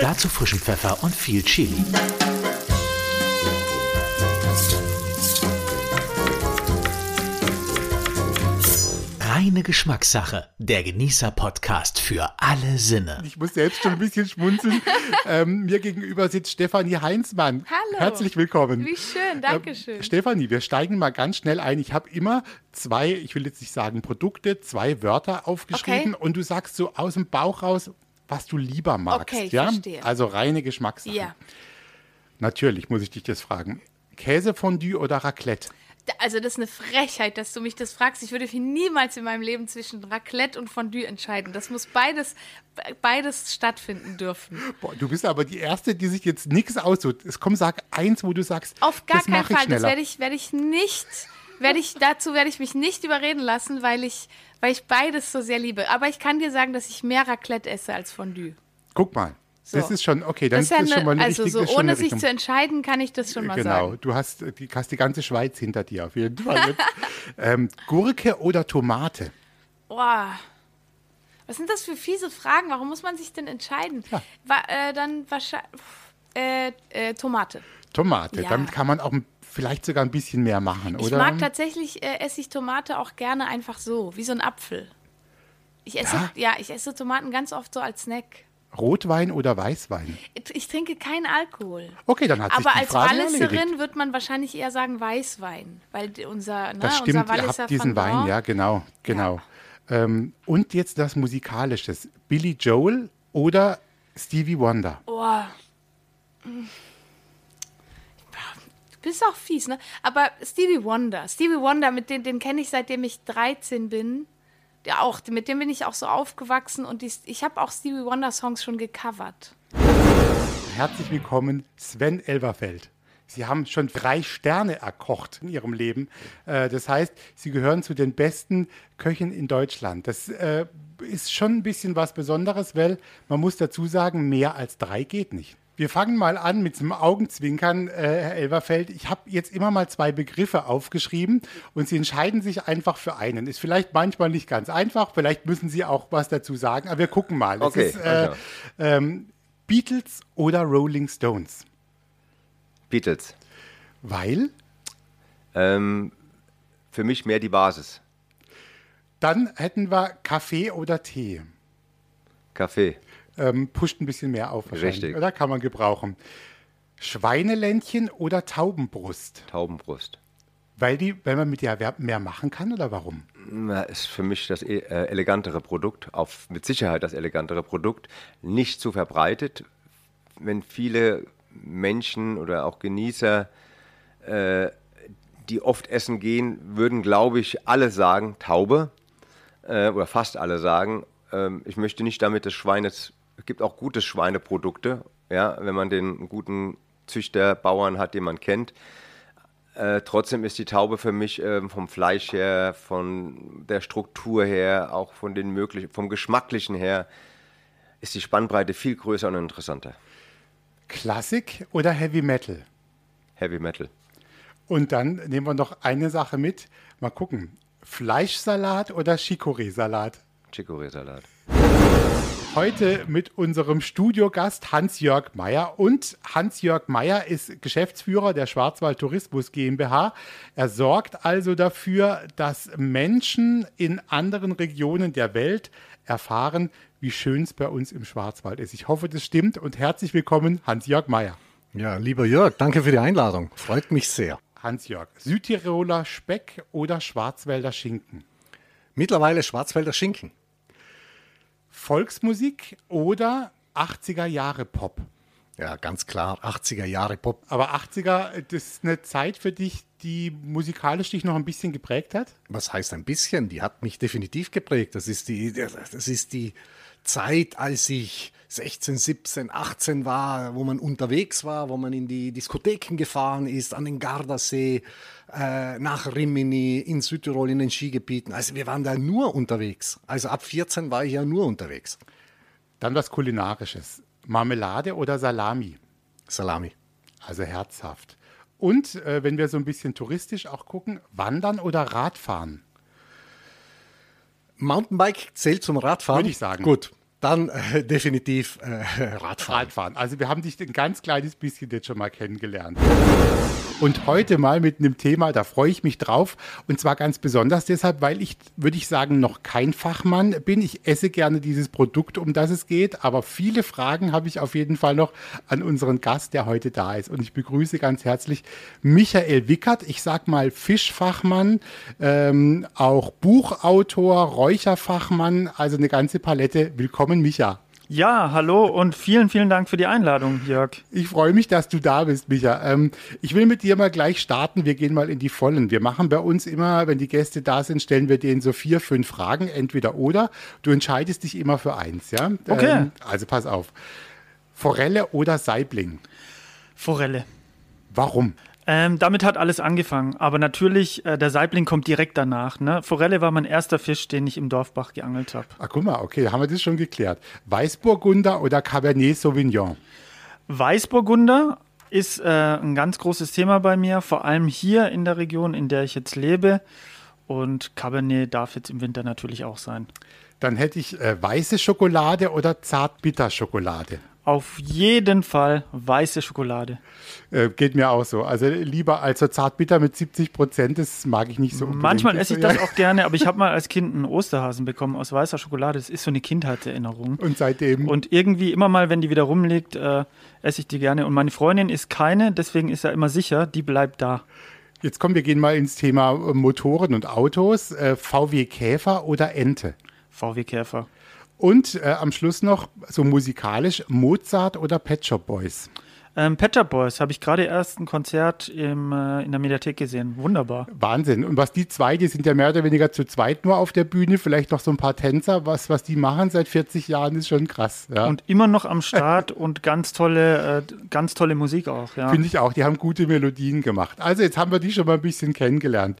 Dazu frischen Pfeffer und viel Chili. Reine Geschmackssache. Der Genießer-Podcast für alle Sinne. Ich muss selbst schon ein bisschen schmunzeln. ähm, mir gegenüber sitzt Stefanie Heinzmann. Hallo. Herzlich willkommen. Wie schön, danke schön. Ähm, Stefanie, wir steigen mal ganz schnell ein. Ich habe immer zwei, ich will jetzt nicht sagen Produkte, zwei Wörter aufgeschrieben Okay. und du sagst so aus dem Bauch raus, was du lieber magst. Okay, ich ja? verstehe. Also reine Geschmackssache. Ja. Natürlich muss ich dich das fragen. Käsefondue oder Raclette? Also das ist eine Frechheit, dass du mich das fragst. Ich würde mich niemals in meinem Leben zwischen Raclette und Fondue entscheiden. Das muss beides, be- beides stattfinden dürfen. Boah, du bist aber die Erste, die sich jetzt nichts aussucht. Es komm, sag eins, wo du sagst, Auf gar das keinen Fall. Das schneller. werde ich, werde ich nicht, werde ich, dazu werde ich mich nicht überreden lassen, weil ich, weil ich beides so sehr liebe. Aber ich kann dir sagen, dass ich mehr Raclette esse als Fondue. Guck mal. Das So. ist schon, okay, dann Das ist ja ist das schon mal eine, eine also so das ohne eine sich zu entscheiden, kann ich das schon mal Genau, sagen. du hast die, hast die ganze Schweiz hinter dir auf jeden Fall. Ähm, Gurke oder Tomate? Boah. Was sind das für fiese Fragen? Warum muss man sich denn entscheiden? Ja. Wa äh, dann wahrscheinlich äh, äh, Tomate. Tomate. Ja. Damit kann man auch vielleicht sogar ein bisschen mehr machen, Ich oder? mag tatsächlich, äh, esse ich Tomate auch gerne einfach so, wie so ein Apfel. Ich esse, Ja? ja? ich esse Tomaten ganz oft so als Snack. Rotwein oder Weißwein? Ich- trinke keinen Alkohol. Okay, dann hat sich Aber die als Frage erledigt. Walliserin wird man wahrscheinlich eher sagen Weißwein, weil unser, ne, Das unser stimmt, ihr Walliser habt diesen Wein, ja, genau, genau. Ähm, und jetzt das Musikalische. Billy Joel oder Stevie Wonder? Oh. Du bist auch fies, ne? Aber Stevie Wonder, Stevie Wonder, mit dem, den kenne ich seitdem ich 13 bin. Auch, mit dem bin ich auch so aufgewachsen und die, ich habe auch Stevie Wonder Songs schon gecovert. Herzlich willkommen, Sven Elverfeld. Sie haben schon drei Sterne erkocht in Ihrem Leben. Äh, Das heißt, Sie gehören zu den besten Köchen in Deutschland. Das äh, ist schon ein bisschen was Besonderes, weil man muss dazu sagen, mehr als drei geht nicht. Wir fangen mal an mit einem Augenzwinkern, äh, Herr Elverfeld. Ich habe jetzt immer mal zwei Begriffe aufgeschrieben und Sie entscheiden sich einfach für einen. Ist vielleicht manchmal nicht ganz einfach, vielleicht müssen Sie auch was dazu sagen, aber wir gucken mal. Okay, ist, äh, ähm, Beatles oder Rolling Stones? Beatles. Weil Ähm, für mich mehr die Basis. dann hätten wir Kaffee oder Tee. Kaffee. Ähm, pusht ein bisschen mehr auf Richtig. oder? Kann man gebrauchen. Schweineländchen oder Taubenbrust? Taubenbrust. Weil, die, weil man mit der mehr machen kann oder warum? Na, Ist für mich das äh, elegantere Produkt, auf, mit Sicherheit das elegantere Produkt, nicht zu verbreitet. Wenn viele Menschen oder auch Genießer, äh, die oft essen gehen, würden, glaube ich, alle sagen Taube äh, oder fast alle sagen, ähm, ich möchte nicht damit des Schweines, es gibt auch gute Schweineprodukte, ja, wenn man den guten Züchter, Bauern hat, den man kennt. Äh, trotzdem ist die Taube für mich ähm, vom Fleisch her, von der Struktur her, auch von den möglichen, vom Geschmacklichen her, ist die Spannbreite viel größer und interessanter. Klassik oder Heavy Metal? Heavy Metal. Und dann nehmen wir noch eine Sache mit. Mal gucken. Fleischsalat oder Chicorée-Salat? Chicorée-Salat. Heute mit unserem Studiogast Hans-Jörg Meyer. Und Hans-Jörg Meyer ist Geschäftsführer der Schwarzwald Tourismus GmbH. Er sorgt also dafür, dass Menschen in anderen Regionen der Welt erfahren, wie schön es bei uns im Schwarzwald ist. Ich hoffe, das stimmt und herzlich willkommen, Hans-Jörg Meyer. Ja, lieber Jörg, danke für die Einladung. Freut mich sehr. Hans-Jörg, Südtiroler Speck oder Schwarzwälder Schinken? Mittlerweile Schwarzwälder Schinken. Volksmusik oder 80er Jahre Pop? Ja, ganz klar, 80er Jahre Pop. Aber 80er, das ist eine Zeit für dich, die musikalisch dich noch ein bisschen geprägt hat? Was heißt ein bisschen? Die hat mich definitiv geprägt. Das ist die, das ist die Zeit, als ich 16, 17, 18 war, wo man unterwegs war, wo man in die Diskotheken gefahren ist, an den Gardasee, äh, nach Rimini, in Südtirol, in den Skigebieten. Also wir waren da nur unterwegs. Also ab 14 war ich ja nur unterwegs. Dann was Kulinarisches. Marmelade oder Salami? Salami. Also herzhaft. Und äh, wenn wir so ein bisschen touristisch auch gucken, Wandern oder Radfahren? Mountainbike zählt zum Radfahren? Würde ich sagen. Gut, dann äh, definitiv äh, Radfahren. Radfahren. Also wir haben dich ein ganz kleines bisschen jetzt schon mal kennengelernt. Und heute mal mit einem Thema, da freue ich mich drauf. Und zwar ganz besonders deshalb, weil ich, würde ich sagen, noch kein Fachmann bin. Ich esse gerne dieses Produkt, um das es geht. Aber viele Fragen habe ich auf jeden Fall noch an unseren Gast, der heute da ist. Und ich begrüße ganz herzlich Michael Wickert. Ich sag mal Fischfachmann, ähm, auch Buchautor, Räucherfachmann, also eine ganze Palette. Willkommen, Micha. Ja, hallo und vielen, vielen Dank für die Einladung, Jörg. Ich freue mich, dass du da bist, Micha. Ähm, ich will mit dir mal gleich starten. Wir gehen mal in die Vollen. Wir machen bei uns immer, wenn die Gäste da sind, stellen wir denen so vier, fünf Fragen, entweder oder. Du entscheidest dich immer für eins, ja? Okay. Ähm, also pass auf. Forelle oder Saibling? Forelle. Warum? Ähm, damit hat alles angefangen. Aber natürlich, äh, der Saibling kommt direkt danach. Ne? Forelle war mein erster Fisch, den ich im Dorfbach geangelt habe. Ah, guck mal, okay, haben wir das schon geklärt. Weißburgunder oder Cabernet Sauvignon? Weißburgunder ist äh, ein ganz großes Thema bei mir, vor allem hier in der Region, in der ich jetzt lebe. Und Cabernet darf jetzt im Winter natürlich auch sein. Dann hätte ich äh, weiße Schokolade oder Zartbitterschokolade. Auf jeden Fall weiße Schokolade. Äh, geht mir auch so. Also lieber als so Zartbitter mit 70 Prozent, das mag ich nicht so unbedingt. Manchmal esse ich das auch gerne, aber ich habe mal als Kind einen Osterhasen bekommen aus weißer Schokolade. Das ist so eine Kindheitserinnerung. Und seitdem. Und irgendwie immer mal, wenn die wieder rumliegt, äh, esse ich die gerne. Und meine Freundin ist keine, deswegen ist er immer sicher, die bleibt da. Jetzt kommen wir gehen mal ins Thema Motoren und Autos. Äh, VW Käfer oder Ente? VW Käfer. Und äh, am Schluss noch so musikalisch Mozart oder Pet Shop Boys. Ähm, Pet Shop Boys habe ich gerade erst ein Konzert im, äh, in der Mediathek gesehen. Wunderbar. Wahnsinn. Und was die zwei, die sind ja mehr oder weniger zu zweit nur auf der Bühne, vielleicht noch so ein paar Tänzer. Was, was die machen seit 40 Jahren, ist schon krass. Ja. Und immer noch am Start und ganz tolle, äh, ganz tolle Musik auch. Ja. Finde ich auch, die haben gute Melodien gemacht. Also jetzt haben wir die schon mal ein bisschen kennengelernt.